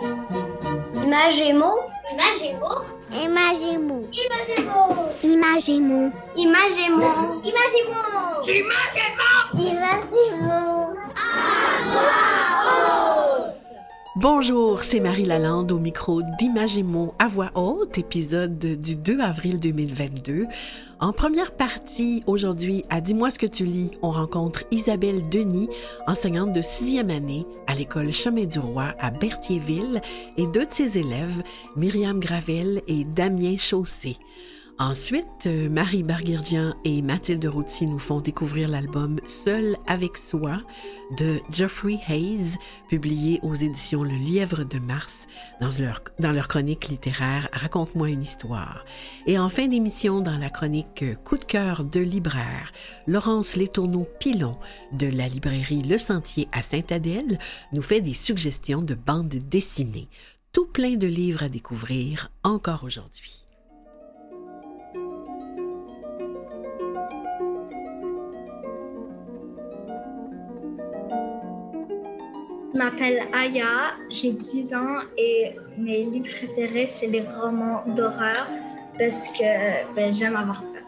Imagemo. Imagemo. Imagemo. Imagemo. Imagemo. Imagemo. Imagemo. Imagemo. Bonjour, c'est Marie Lalande au micro d'Imagémo à voix haute, épisode du 2 avril 2022. En première partie, aujourd'hui, à Dis-moi ce que tu lis, on rencontre Isabelle Denis, enseignante de sixième année à l'école Chemin du Roi à Berthierville, et deux de ses élèves, Myriam Gravel et Damien Chaussé. Ensuite, euh, Marie Barguirdian et Mathilde Routy nous font découvrir l'album Seul avec soi de Geoffrey Hayes, publié aux éditions Le Lièvre de Mars dans leur, dans leur chronique littéraire Raconte-moi une histoire. Et en fin d'émission, dans la chronique Coup de cœur de libraire, Laurence Letourneau-Pilon de la librairie Le Sentier à Sainte-Adèle nous fait des suggestions de bandes dessinées. Tout plein de livres à découvrir encore aujourd'hui. Je m'appelle Aya, j'ai 10 ans et mes livres préférés, c'est les romans d'horreur parce que ben, j'aime avoir peur.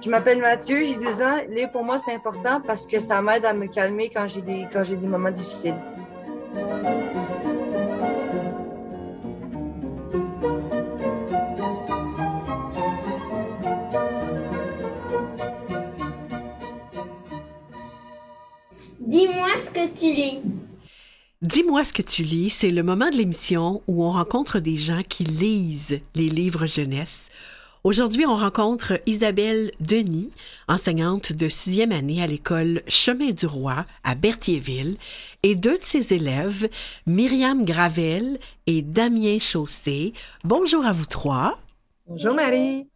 Je m'appelle Mathieu, j'ai 12 ans. Lire pour moi, c'est important parce que ça m'aide à me calmer quand j'ai des, quand j'ai des moments difficiles. Tu lis? Dis-moi ce que tu lis, c'est le moment de l'émission où on rencontre des gens qui lisent les livres jeunesse. Aujourd'hui, on rencontre Isabelle Denis, enseignante de sixième année à l'école Chemin du Roi à Berthierville, et deux de ses élèves, Myriam Gravel et Damien Chaussé. Bonjour à vous trois. Bonjour Marie.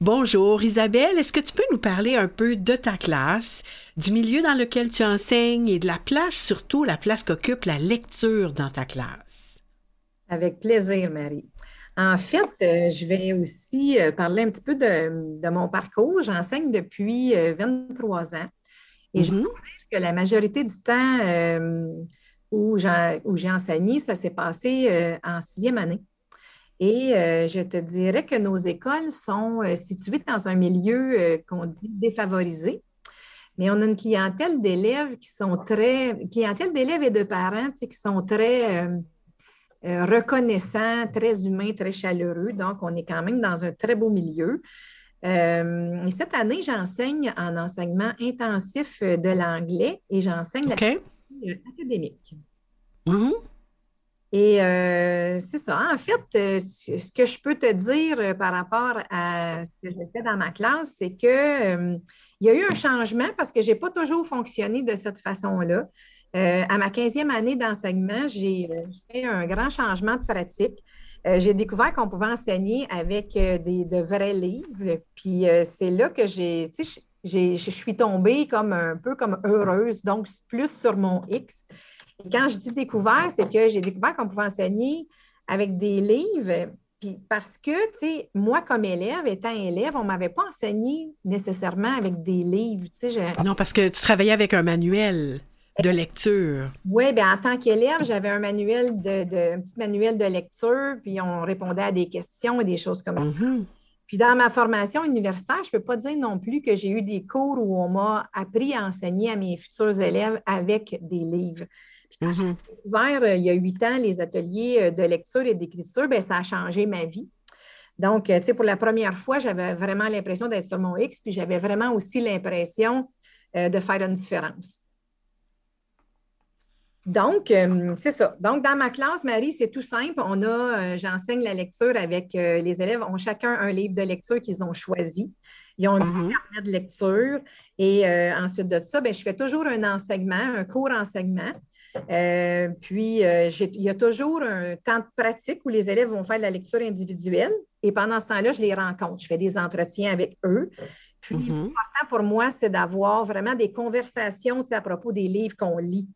Bonjour Isabelle, est-ce que tu peux nous parler un peu de ta classe, du milieu dans lequel tu enseignes et de la place, surtout la place qu'occupe la lecture dans ta classe? Avec plaisir, Marie. En fait, euh, je vais aussi euh, parler un petit peu de, de mon parcours. J'enseigne depuis euh, 23 ans et je peux dire que la majorité du temps euh, où j'ai enseigné, ça s'est passé euh, en sixième année. Et euh, je te dirais que nos écoles sont euh, situées dans un milieu euh, qu'on dit défavorisé. Mais on a une clientèle d'élèves qui sont très, clientèle d'élèves et de parents, tu sais, qui sont très reconnaissants, très humains, très chaleureux. Donc, on est quand même dans un très beau milieu. Et cette année, j'enseigne en enseignement intensif de l'anglais et j'enseigne OK? la académique. Et euh, c'est ça. En fait, euh, ce que je peux te dire euh, par rapport à ce que j'ai fait dans ma classe, c'est que euh, il y a eu un changement parce que je n'ai pas toujours fonctionné de cette façon-là. À ma 15e année d'enseignement, j'ai fait un grand changement de pratique. J'ai découvert qu'on pouvait enseigner avec des, de vrais livres. Puis c'est là que j'ai- je suis tombée comme un peu comme heureuse, donc plus sur mon X. Et quand je dis découvert, c'est que j'ai découvert qu'on pouvait enseigner avec des livres. Puis parce que, tu sais, moi, comme élève, étant élève, on ne m'avait pas enseigné nécessairement avec des livres. Je- Non, parce que tu travaillais avec un manuel de lecture. Oui, bien, en tant qu'élève, j'avais un manuel de, de- un petit manuel de lecture, puis on répondait à des questions et des choses comme ça. Mhm. Puis dans ma formation universitaire, je ne peux pas dire non plus que j'ai eu des cours où on m'a appris à enseigner à mes futurs élèves avec des livres. J'ai ouvert euh, il y a huit ans les ateliers euh, de lecture et d'écriture, bien, ça a changé ma vie. Donc, euh, tu sais, pour la première fois, j'avais vraiment l'impression d'être sur mon X, puis j'avais vraiment aussi l'impression euh, de faire une différence. Donc, euh, c'est ça. Donc, dans ma classe, Marie, c'est tout simple. On a, euh, j'enseigne la lecture avec les élèves, ont chacun un livre de lecture qu'ils ont choisi. Ils ont un petit carnet de lecture. Et ensuite de ça, ben, je fais toujours un enseignement, un cours enseignement. Euh, puis, euh, il y a toujours un temps de pratique où les élèves vont faire de la lecture individuelle. Et pendant ce temps-là, je les rencontre. Je fais des entretiens avec eux. Puis, Mhm. l'important pour moi, c'est d'avoir vraiment des conversations tu sais, à propos des livres qu'on lit.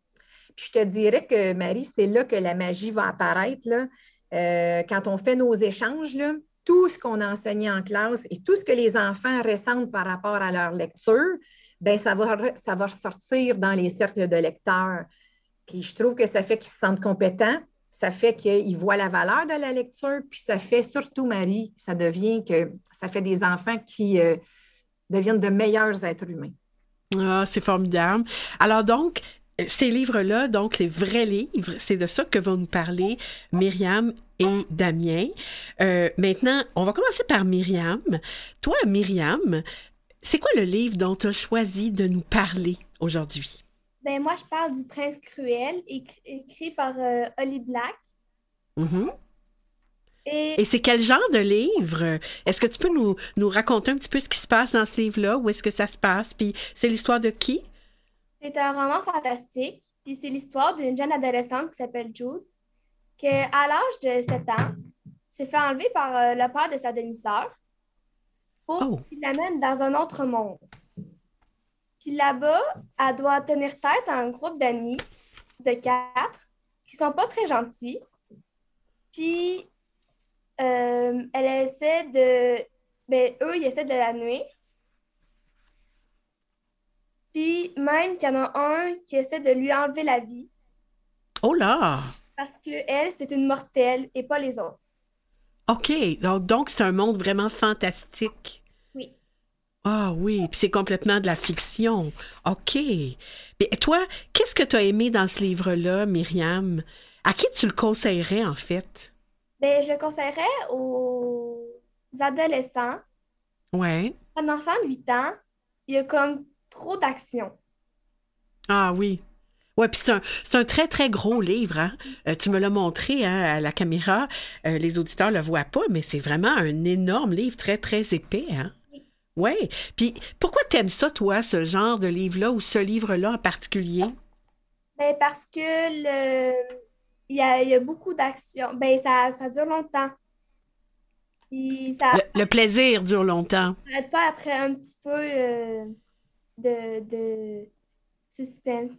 Puis je te dirais que, Marie, c'est là que la magie va apparaître. Là. euh, quand on fait nos échanges, là, tout ce qu'on a enseigné en classe et tout ce que les enfants ressentent par rapport à leur lecture, ben ça va, ça va ressortir dans les cercles de lecteurs. Puis je trouve que ça fait qu'ils se sentent compétents, ça fait qu'ils voient la valeur de la lecture, puis ça fait surtout, Marie, ça devient que ça fait des enfants qui euh, deviennent de meilleurs êtres humains. Ah, c'est formidable. Alors donc, euh, ces livres-là, donc les vrais livres, c'est de ça que vont nous parler Myriam et Damien. Euh, maintenant, on va commencer par Myriam. Toi, Myriam, c'est quoi le livre dont tu as choisi de nous parler aujourd'hui? Ben, moi, je parle du Prince Cruel, écrit, écrit par euh, Holly Black. Mhm. Et Et c'est quel genre de livre? Est-ce que tu peux nous, nous raconter un petit peu ce qui se passe dans ce livre-là? Où est-ce que ça se passe? Puis c'est l'histoire de qui? c'est un roman fantastique. Puis c'est l'histoire d'une jeune adolescente qui s'appelle Jude, qui, à l'âge de 7 ans, s'est fait enlever par euh, le père de sa demi-sœur pour Oh. qu'il l'amène dans un autre monde. Puis là-bas, elle doit tenir tête à un groupe d'amis de quatre qui sont pas très gentils. Puis euh, elle essaie de. Ben, eux, ils essaient de la nuire. Puis même qu'il y en a un qui essaie de lui enlever la vie Oh là! parce que elle, c'est une mortelle et pas les autres. OK. Donc, donc c'est un monde vraiment fantastique. Oui. Ah oui, puis c'est complètement de la fiction. OK. Mais toi, qu'est-ce que tu as aimé dans ce livre-là, Myriam? À qui tu le conseillerais, en fait? Ben, je le conseillerais aux adolescents. Ouais. Un enfant de 8 ans, il y a comme trop d'action. Ah oui. Ouais, puis c'est un, c'est un très, très gros livre. Hein? Euh, tu me l'as montré hein, à la caméra. Euh, les auditeurs le voient pas, mais c'est vraiment un énorme livre, très, très épais. Hein? Ouais. Puis pourquoi t'aimes ça, toi, ce genre de livre-là ou ce livre-là en particulier? Ben, parce que le... il y a, il y a beaucoup d'action. Ben, ça, ça dure longtemps. Puis ça Le, le plaisir dure longtemps. n'arrête pas après un petit peu euh, de, de suspense.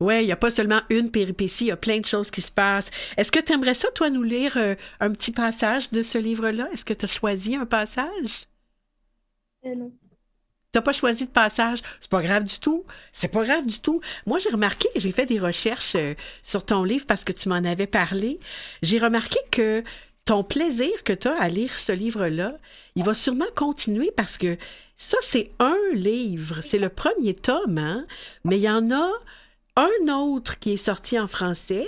Ouais, il n'y a pas seulement une péripétie, il y a plein de choses qui se passent. Est-ce que tu aimerais ça, toi, nous lire euh, un petit passage de ce livre-là? Est-ce que tu as choisi un passage? Euh, non. T'as pas choisi de passage, c'est pas grave du tout. C'est pas grave du tout. Moi, j'ai remarqué, j'ai fait des recherches euh, sur ton livre parce que tu m'en avais parlé. J'ai remarqué que ton plaisir que tu as à lire ce livre-là, il va sûrement continuer parce que ça, c'est un livre. C'est le premier tome, hein? Mais il y en a un autre qui est sorti en français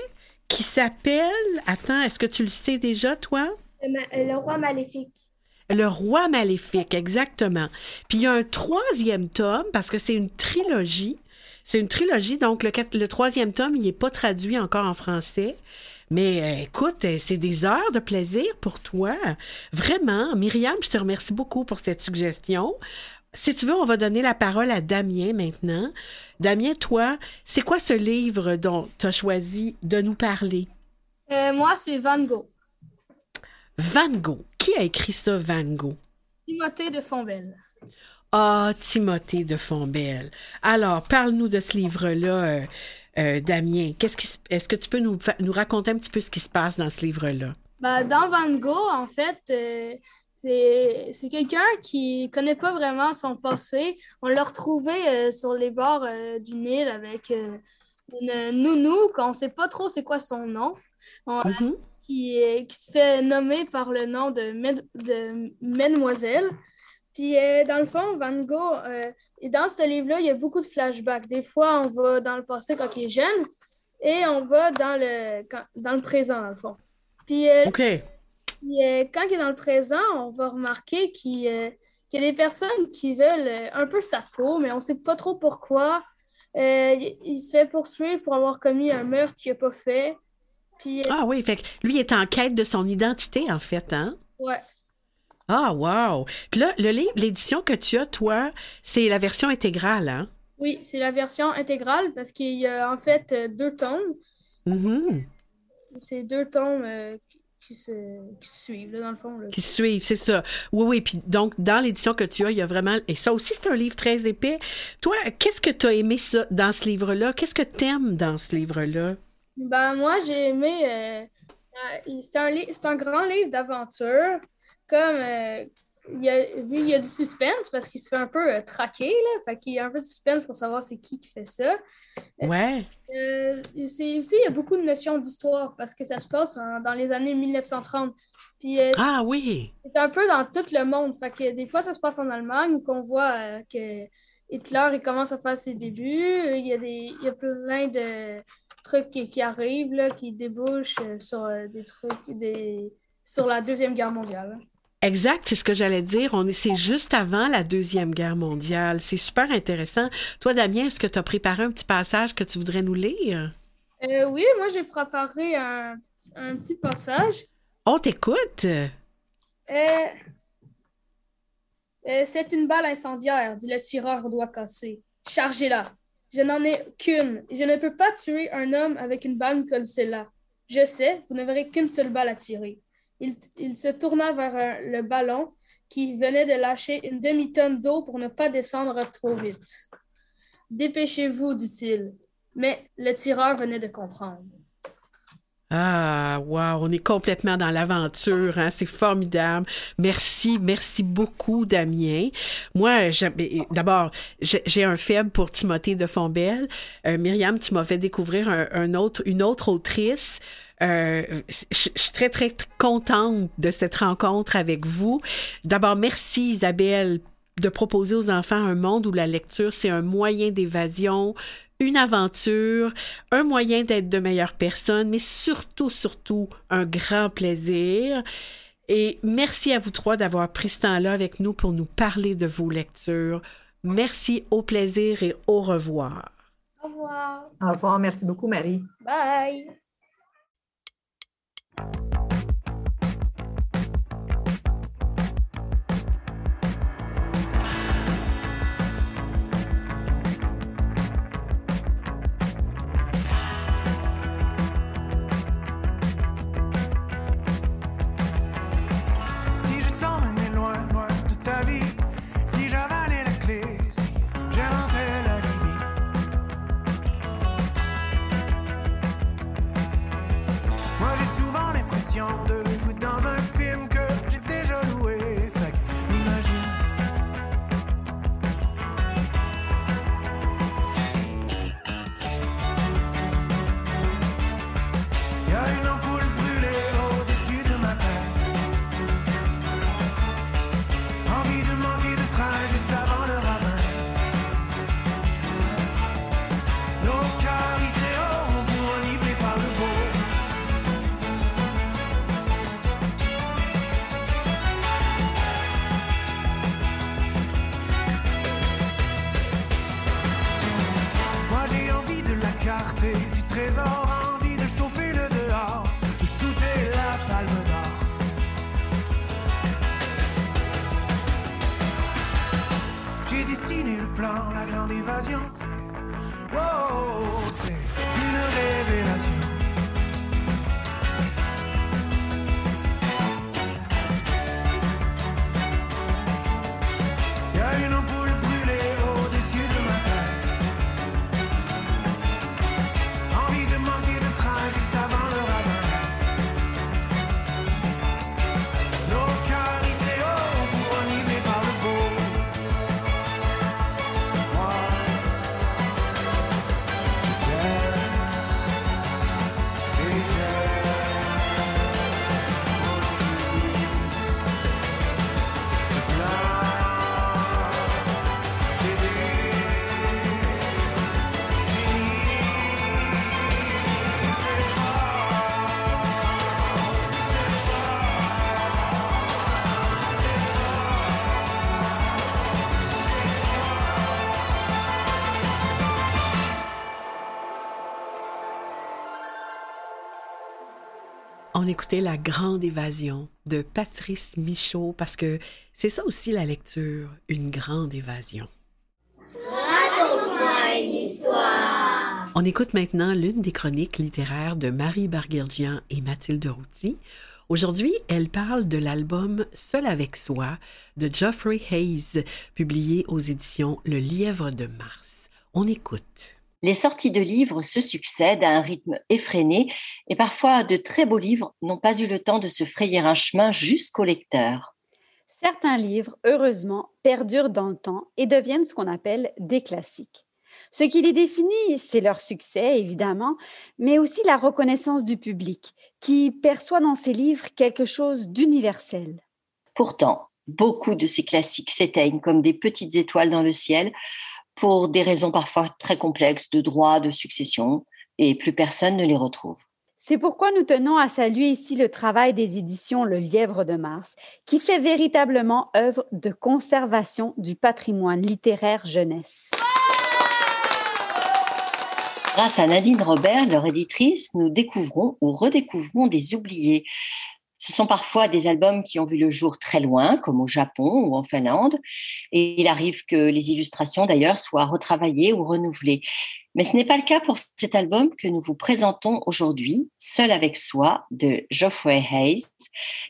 qui s'appelle. Attends, est-ce que tu le sais déjà, toi? Le, euh, le roi maléfique. Le roi maléfique, exactement. Puis il y a un troisième tome, parce que c'est une trilogie. C'est une trilogie, donc le, troisième tome, il n'est pas traduit encore en français. Mais euh, écoute, euh, c'est des heures de plaisir pour toi. Vraiment, Myriam, je te remercie beaucoup pour cette suggestion. Si tu veux, on va donner la parole à Damien maintenant. Damien, toi, c'est quoi ce livre dont tu as choisi de nous parler? Euh, moi, c'est Van Gogh. Van Gogh. Qui a écrit ça, Van Gogh? Timothée de Fontbelle. Ah, Timothée de Fontbelle. Alors, parle-nous de ce livre-là, euh, euh, Damien. Qu'est-ce qui, est-ce que tu peux nous, raconter un petit peu ce qui se passe dans ce livre-là? Bah, dans Van Gogh, en fait, euh, c'est c'est quelqu'un qui connaît pas vraiment son passé. On l'a retrouvé sur les bords du Nil avec une nounou qu'on sait pas trop c'est quoi son nom, On- Mhm. Qui, est- qui se fait nommer par le nom de, Med- de Mademoiselle. Puis, euh, dans le fond, Van Gogh, euh, et dans ce livre-là, il y a beaucoup de flashbacks. Des fois, on va dans le passé quand il est jeune et on va dans le, quand- dans le présent, dans le fond. Puis, euh, puis, quand il est dans le présent, on va remarquer qu'il y a des personnes qui veulent un peu sa peau, mais on ne sait pas trop pourquoi. Il, il se fait poursuivre pour avoir commis un meurtre qu'il n'a pas fait. Puis, Ah oui, fait que lui est en quête de son identité, en fait, hein? ouais. Ah, wow! Puis là, le livre, l'édition que tu as, toi, c'est la version intégrale, hein? Oui, c'est la version intégrale parce qu'il y a en fait euh, deux tomes. Mhm. C'est deux tomes euh, qui, se, qui se suivent, là, dans le fond. là. Qui suivent, c'est ça. Oui, oui. Puis donc, dans l'édition que tu as, il y a vraiment. Et ça aussi, c'est un livre très épais. Toi, qu'est-ce que tu as aimé ça, dans ce livre-là? Qu'est-ce que tu aimes dans ce livre-là? Ben, moi, j'ai aimé euh, C'est un, c'est un grand livre d'aventure. Comme euh, il y a, vu il y a du suspense parce qu'il se fait un peu euh, traquer, là. Fait qu'il y a un peu de suspense pour savoir c'est qui qui fait ça. Ouais. Euh, c'est aussi, il y a beaucoup de notions d'histoire parce que ça se passe en- dans les années 1930. Puis euh, Ah oui. c'est un peu dans tout le monde. Fait que des fois, ça se passe en Allemagne où qu'on voit que Hitler il commence à faire ses débuts. Il y a des, il y a plein de trucs qui, qui arrivent, là, qui débouchent euh, sur euh, des trucs, des, sur la Deuxième Guerre mondiale. Exact, c'est ce que j'allais dire. On est, c'est juste avant la Deuxième Guerre mondiale. C'est super intéressant. Toi, Damien, est-ce que tu as préparé un petit passage que tu voudrais nous lire? Euh, oui, moi, j'ai préparé un, un petit passage. On t'écoute. Euh, euh, c'est une balle incendiaire, dit le tireur au doigt cassé. Chargez-la. Je n'en ai qu'une. Je ne peux pas tuer un homme avec une balle comme celle-là. Je sais, vous n'aurez qu'une seule balle à tirer. Il, se tourna vers le ballon qui venait de lâcher une demi-tonne d'eau pour ne pas descendre trop vite. Dépêchez-vous, dit-il. Mais le tireur venait de comprendre. Ah, wow, on est complètement dans l'aventure, hein? c'est formidable. Merci, merci beaucoup, Damien. Moi, d'abord, j'ai un faible pour Timothée de Fombelle. Euh, Myriam, tu m'as fait découvrir un, un autre, une autre autrice. Euh, je suis très, très contente de cette rencontre avec vous. D'abord, merci Isabelle de proposer aux enfants un monde où la lecture, c'est un moyen d'évasion, une aventure, un moyen d'être de meilleures personnes, mais surtout, surtout, un grand plaisir. Et merci à vous trois d'avoir pris ce temps-là avec nous pour nous parler de vos lectures. Merci, au plaisir et au revoir. Au revoir. Au revoir. Merci beaucoup, Marie. Bye. Plan, la grande évasion. Wow, c'est une révélation. On écoutait La Grande Évasion de Patrice Michaud parce que c'est ça aussi la lecture, une grande évasion. Raconte-moi une histoire. On écoute maintenant l'une des chroniques littéraires de Marie Barguerdian et Mathilde Routy. Aujourd'hui, elle parle de l'album Seul avec soi de Geoffrey Hayes, publié aux éditions Le Lièvre de Mars. On écoute. Les sorties de livres se succèdent à un rythme effréné et parfois de très beaux livres n'ont pas eu le temps de se frayer un chemin jusqu'au lecteur. Certains livres, heureusement, perdurent dans le temps et deviennent ce qu'on appelle des classiques. Ce qui les définit, c'est leur succès, évidemment, mais aussi la reconnaissance du public, qui perçoit dans ces livres quelque chose d'universel. Pourtant, beaucoup de ces classiques s'éteignent comme des petites étoiles dans le ciel pour des raisons parfois très complexes de droit, de succession, et plus personne ne les retrouve. C'est pourquoi nous tenons à saluer ici le travail des éditions Le Lièvre de Mars, qui fait véritablement œuvre de conservation du patrimoine littéraire jeunesse. Grâce à Nadine Robert, leur éditrice, nous découvrons ou redécouvrons des oubliés. Ce sont parfois des albums qui ont vu le jour très loin, comme au Japon ou en Finlande, et il arrive que les illustrations d'ailleurs soient retravaillées ou renouvelées. Mais ce n'est pas le cas pour cet album que nous vous présentons aujourd'hui, Seul avec soi, de Geoffrey Hayes,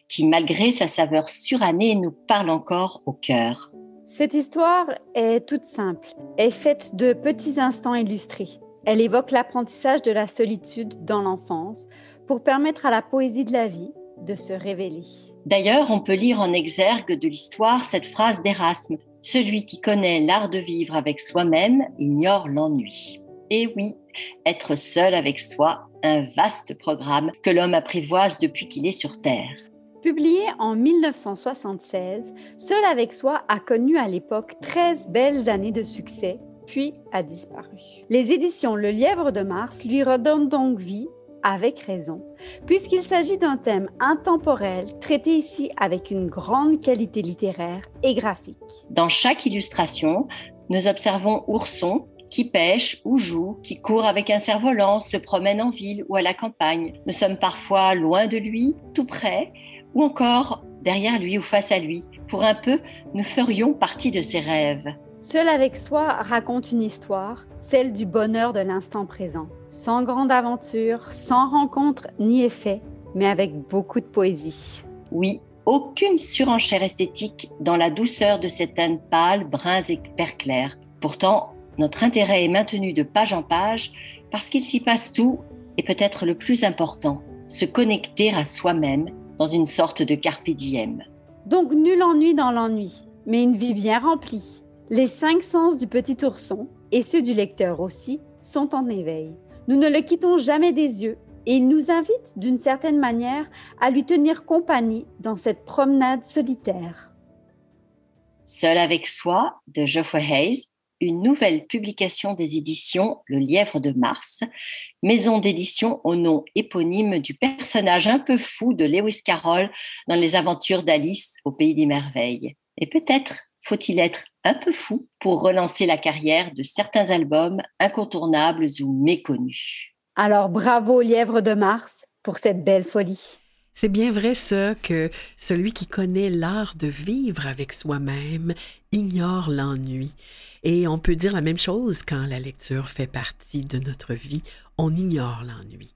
qui malgré sa saveur surannée nous parle encore au cœur. Cette histoire est toute simple, est faite de petits instants illustrés. Elle évoque l'apprentissage de la solitude dans l'enfance pour permettre à la poésie de la vie de se révéler. D'ailleurs, on peut lire en exergue de l'histoire cette phrase d'Erasme Celui qui connaît l'art de vivre avec soi-même ignore l'ennui. Et oui, être seul avec soi, un vaste programme que l'homme apprivoise depuis qu'il est sur Terre. Publié en 1976, Seul avec soi a connu à l'époque 13 belles années de succès, puis a disparu. Les éditions Le Lièvre de Mars lui redonnent donc vie avec raison, puisqu'il s'agit d'un thème intemporel traité ici avec une grande qualité littéraire et graphique. Dans chaque illustration, nous observons Ourson qui pêche ou joue, qui court avec un cerf-volant, se promène en ville ou à la campagne. Nous sommes parfois loin de lui, tout près, ou encore derrière lui ou face à lui. Pour un peu, nous ferions partie de ses rêves. Seul avec soi raconte une histoire, celle du bonheur de l'instant présent, sans grande aventure, sans rencontre ni effet, mais avec beaucoup de poésie. Oui, aucune surenchère esthétique dans la douceur de cette teinte pâle, bruns et clair. Pourtant, notre intérêt est maintenu de page en page parce qu'il s'y passe tout et peut-être le plus important, se connecter à soi-même dans une sorte de carpe diem. Donc nul ennui dans l'ennui, mais une vie bien remplie. Les cinq sens du petit ourson, et ceux du lecteur aussi, sont en éveil. Nous ne le quittons jamais des yeux et il nous invite d'une certaine manière à lui tenir compagnie dans cette promenade solitaire. Seul avec soi de Geoffrey Hayes, une nouvelle publication des éditions Le Lièvre de Mars, maison d'édition au nom éponyme du personnage un peu fou de Lewis Carroll dans les aventures d'Alice au Pays des Merveilles. Et peut-être faut-il être un peu fou pour relancer la carrière de certains albums incontournables ou méconnus. Alors bravo Lièvre de Mars pour cette belle folie. C'est bien vrai ça que celui qui connaît l'art de vivre avec soi-même ignore l'ennui. Et on peut dire la même chose quand la lecture fait partie de notre vie, on ignore l'ennui.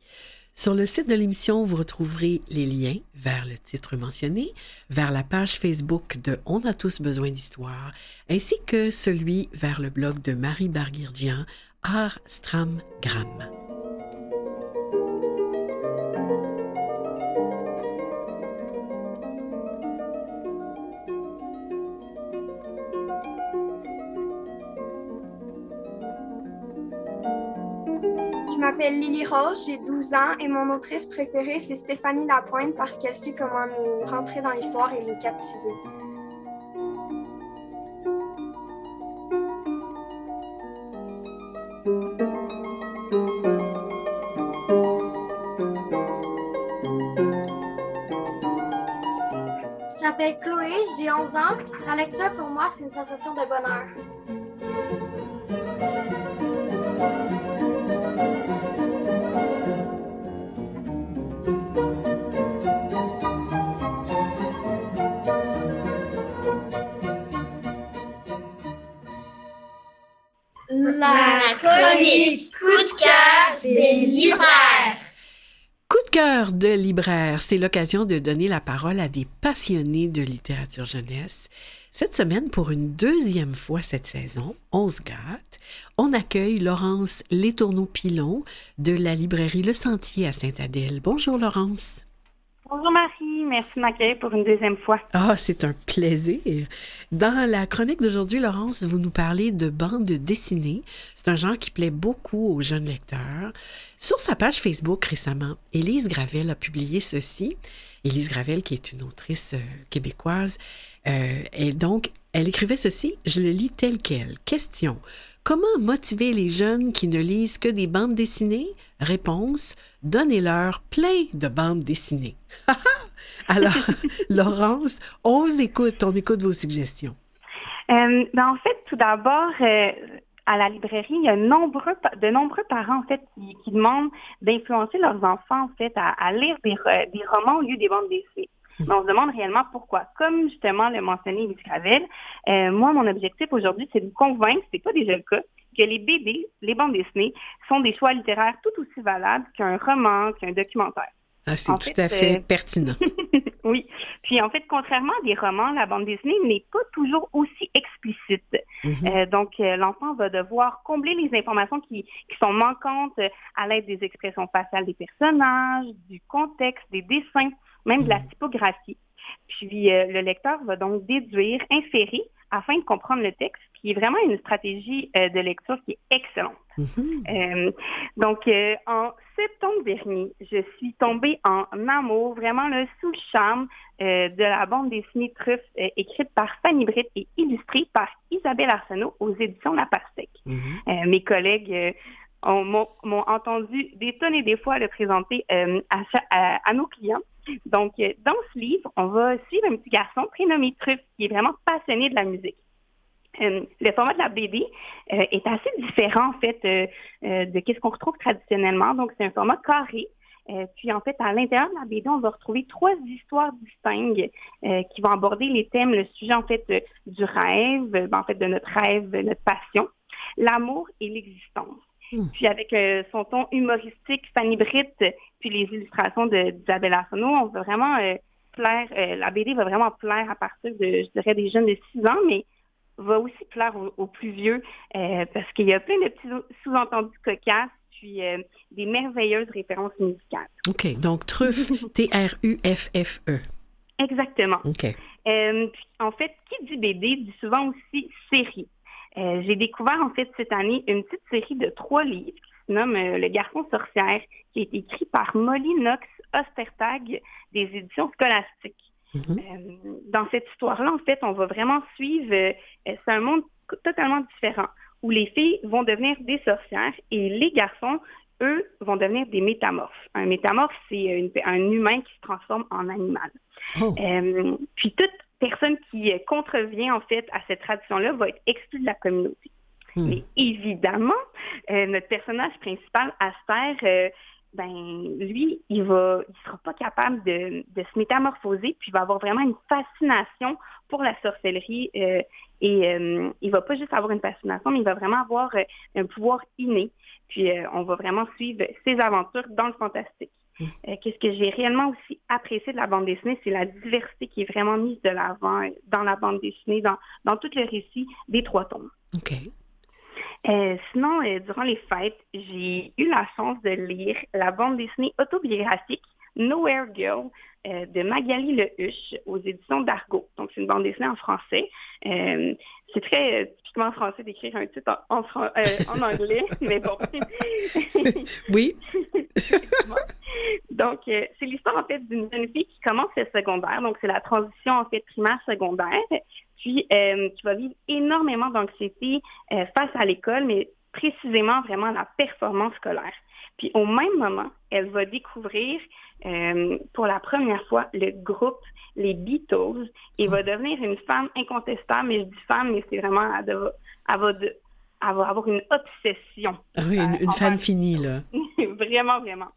Sur le site de l'émission, vous retrouverez les liens vers le titre mentionné, vers la page Facebook de On a tous besoin d'histoire, ainsi que celui vers le blog de Marie Barguirdian, Art Stram Gram. M'appelle Lily Rose, j'ai 12 ans et mon autrice préférée, c'est Stéphanie Lapointe parce qu'elle sait comment nous rentrer dans l'histoire et nous captiver. Je m'appelle Chloé, j'ai 11 ans. La lecture pour moi, c'est une sensation de bonheur. Coup de cœur de libraire, c'est l'occasion de donner la parole à des passionnés de littérature jeunesse. Cette semaine, pour une deuxième fois cette saison, on se gâte, on accueille Laurence Létourneau-Pilon de la librairie Le Sentier à Saint-Adèle. Bonjour Laurence. Bonjour Marie, merci de m'accueillir pour une deuxième fois. Ah, c'est un plaisir. Dans la chronique d'aujourd'hui, Laurence, vous nous parlez de bande dessinée. C'est un genre qui plaît beaucoup aux jeunes lecteurs. Sur sa page Facebook récemment, Élise Gravel a publié ceci. Élise Gravel, qui est une autrice euh, québécoise, euh, et donc, elle écrivait ceci, je le lis tel quel. Question. Comment motiver les jeunes qui ne lisent que des bandes dessinées? Réponse. Donnez-leur plein de bandes dessinées. Alors, Laurence, on vous écoute, on écoute vos suggestions. Euh, ben, en fait, tout d'abord, euh, à la librairie, il y a de nombreux parents en qui, demandent d'influencer leurs enfants à, lire des romans au lieu des bandes dessinées. Mais on se demande réellement pourquoi. Comme justement le mentionnait Yves Gravel, euh, moi, mon objectif aujourd'hui, c'est de vous convaincre, c'est pas déjà le cas, que les BD, les bandes dessinées, sont des choix littéraires tout aussi valables qu'un roman, qu'un documentaire. Ah, c'est tout à fait euh, pertinent. oui. Puis en fait, contrairement à des romans, la bande dessinée n'est pas toujours aussi explicite. Mhm. Euh, donc, euh, l'enfant va devoir combler les informations qui, qui sont manquantes euh, à l'aide des expressions faciales des personnages, du contexte, des dessins, même de la typographie. Puis euh, le lecteur va donc déduire, inférer afin de comprendre le texte, qui est vraiment une stratégie euh, de lecture qui est excellente. Mhm. Euh, donc, en septembre dernier, je suis tombée en amour, vraiment le sous le charme de la bande dessinée Truffe, écrite par Fanny Britt et illustrée par Isabelle Arsenault aux éditions La Pastèque. Mhm. Euh, mes collègues ont- m'ont entendu des tonnes et des fois le présenter à, cha- à- à nos clients. Donc, euh, dans ce livre, on va suivre un petit garçon prénommé Truffe qui est vraiment passionné de la musique. Euh, le format de la BD euh, est assez différent en fait de ce qu'on retrouve traditionnellement. Donc, c'est un format carré. Puis en fait, à l'intérieur de la BD, on va retrouver trois histoires distinctes qui vont aborder les thèmes, le sujet en fait du rêve, ben, en fait de notre rêve, notre passion, l'amour et l'existence. Puis avec euh, son ton humoristique, Fanny Britt, puis les illustrations d'Isabelle Arsenault, on va vraiment euh, plaire, euh, la BD va vraiment plaire à partir de, je dirais, des jeunes de 6 ans, mais va aussi plaire aux, aux plus vieux parce qu'il y a plein de petits sous-entendus cocasses, puis des merveilleuses références musicales. OK, donc truffe, T-R-U-F-F-E. Exactement. OK. Puis, en fait, qui dit BD dit souvent aussi série. Euh, J'ai découvert en fait cette année une petite série de trois livres qui se nomme euh, Le garçon sorcière, qui est écrit par Molly Knox Ostertag des éditions scolastiques. Mhm. Euh, dans cette histoire-là, en fait, on va vraiment suivre, c'est un monde totalement différent, où les filles vont devenir des sorcières et les garçons, eux, vont devenir des métamorphes. Un métamorphe, c'est un humain qui se transforme en animal. Oh. Puis toute personne qui euh, contrevient en fait à cette tradition-là va être exclue de la communauté. Hmm. Mais évidemment, euh, notre personnage principal, Aster, euh, ben lui, il va, il sera pas capable de, de se métamorphoser, puis il va avoir vraiment une fascination pour la sorcellerie euh, et euh, il va pas juste avoir une fascination, mais il va vraiment avoir euh, un pouvoir inné. Puis euh, on va vraiment suivre ses aventures dans le fantastique. Euh, Qu'est-ce que j'ai réellement aussi apprécié de la bande dessinée, c'est la diversité qui est vraiment mise de l'avant dans la bande dessinée, dans, dans tout le récit des trois tomes. OK. Euh, sinon, euh, durant les fêtes, j'ai eu la chance de lire la bande dessinée autobiographique Nowhere Girl euh, de Magali Lehuche aux éditions d'Argo. Donc, c'est une bande dessinée en français. Euh, c'est très euh, typiquement français d'écrire un titre en, en, fran- en anglais, mais bon. Oui. Donc, c'est l'histoire en fait d'une jeune fille qui commence le secondaire. Donc, c'est la transition en fait primaire-secondaire, puis euh, qui va vivre énormément d'anxiété euh, face à l'école, mais précisément vraiment la performance scolaire. Puis au même moment, elle va découvrir euh, pour la première fois le groupe les Beatles et va devenir une femme incontestable. Mais je dis femme, mais c'est vraiment elle, va- elle va de- elle va avoir une obsession Ah oui, une, une Euh, fan finie, là. vraiment, vraiment.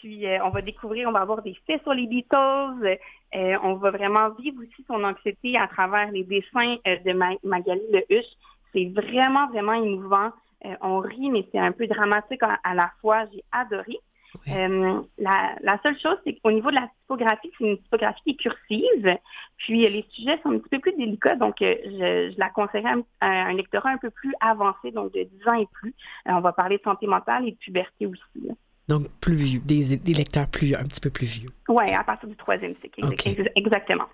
Puis euh, on va découvrir, on va avoir des faits sur les Beatles. euh, on va vraiment vivre aussi son anxiété à travers les dessins euh, de Ma- Magali Lehuche. C'est vraiment, vraiment émouvant. Euh, on rit, mais c'est un peu dramatique à, à la fois. J'ai adoré. Euh, la, la, seule chose, c'est qu'au niveau de la typographie, c'est une typographie qui est cursive, puis les sujets sont un petit peu plus délicats, donc je, je la conseillerais à un, lectorat un peu plus avancé, donc de 10 ans et plus. on va parler de santé mentale et de puberté aussi. Donc, plus vieux, des, des, lecteurs plus, un petit peu plus vieux. Oui, à partir du troisième cycle, exactement.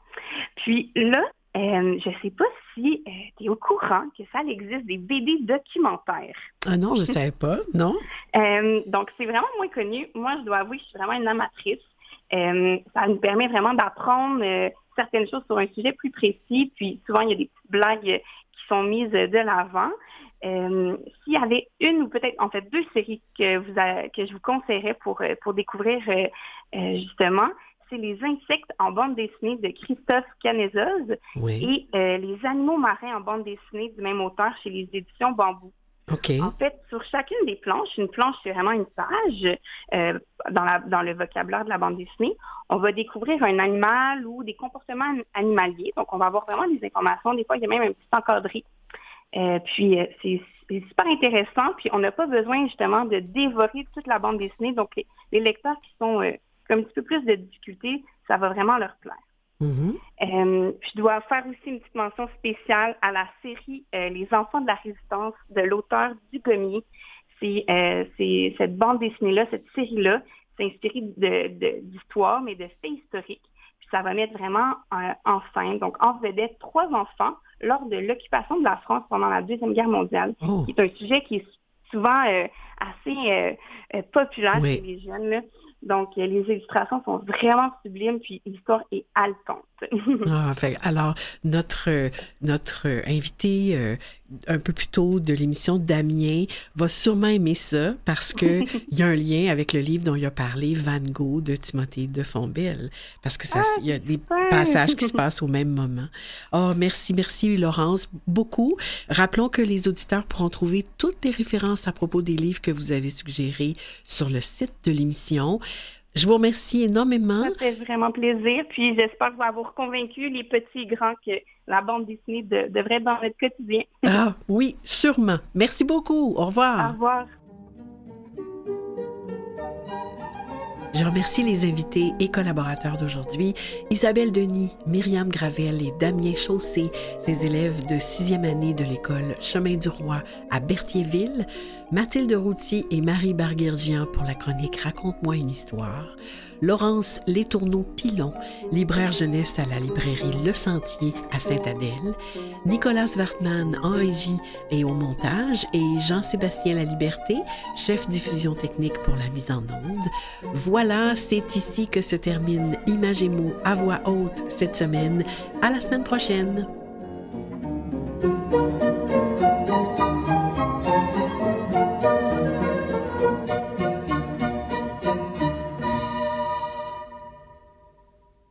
Puis là, euh, je ne sais pas si euh, tu es au courant que ça existe des BD documentaires. Ah non, je ne savais pas, non? Euh, donc, c'est vraiment moins connu. Moi, je dois avouer que je suis vraiment une amatrice. ça nous permet vraiment d'apprendre certaines choses sur un sujet plus précis. Puis, souvent, il y a des petites blagues qui sont mises de l'avant. S'il y avait une ou peut-être en fait deux séries que vous que je vous conseillerais pour pour découvrir justement, c'est Les insectes en bande dessinée de Christophe Canezoz et euh, Les animaux marins en bande dessinée du même auteur chez les éditions Bambou. En fait, sur chacune des planches, une planche, c'est vraiment une page euh, dans, la, dans le vocabulaire de la bande dessinée. On va découvrir un animal ou des comportements animaliers. Donc, on va avoir vraiment des informations. Des fois, il y a même un petit encadré. Euh, puis, c'est super intéressant. Puis, on n'a pas besoin justement de dévorer toute la bande dessinée. Donc, les, lecteurs qui sont un petit peu plus de difficultés, ça va vraiment leur plaire. Mm-hmm. Euh, je dois faire aussi une petite mention spéciale à la série euh, Les Enfants de la Résistance de l'auteur du euh, C'est cette bande dessinée-là, cette série-là, c'est inspiré d'histoires, mais de faits historiques. Puis ça va mettre vraiment en scène, donc en vedette, trois enfants lors de l'occupation de la France pendant la Deuxième Guerre mondiale, oh. qui est un sujet qui est souvent assez populaire chez les jeunes. Là. Donc, euh, les illustrations sont vraiment sublimes, puis l'histoire est haletante. ah, fait, alors, notre, notre invité euh, un peu plus tôt de l'émission, Damien, va sûrement aimer ça parce que il y a un lien avec le livre dont il a parlé, Van Gogh de Timothée de Fontbelle, parce que ça, il y a des passages qui se passent au même moment. Oh, merci, merci Laurence, beaucoup. Rappelons que les auditeurs pourront trouver toutes les références à propos des livres que vous avez suggérés sur le site de l'émission. Je vous remercie énormément. Ça fait vraiment plaisir. Puis j'espère vous avoir convaincu, les petits et grands, que la bande dessinée devrait être dans notre quotidien. ah oui, sûrement. Merci beaucoup. Au revoir. Au revoir. Je remercie les invités et collaborateurs d'aujourd'hui, Isabelle Denis, Myriam Gravel et Damien Chaussé, ses élèves de sixième année de l'école Chemin du Roi à Berthierville, Mathilde Routy et Marie Barguergian pour la chronique Raconte-moi une histoire, Laurence Létourneau-Pilon, libraire jeunesse à la librairie Le Sentier à Saint-Adèle, Nicolas Wartman en régie et au montage et Jean-Sébastien La Liberté, chef diffusion technique pour la mise en onde. Voilà, c'est ici que se termine Image et mots à voix haute cette semaine. À la semaine prochaine.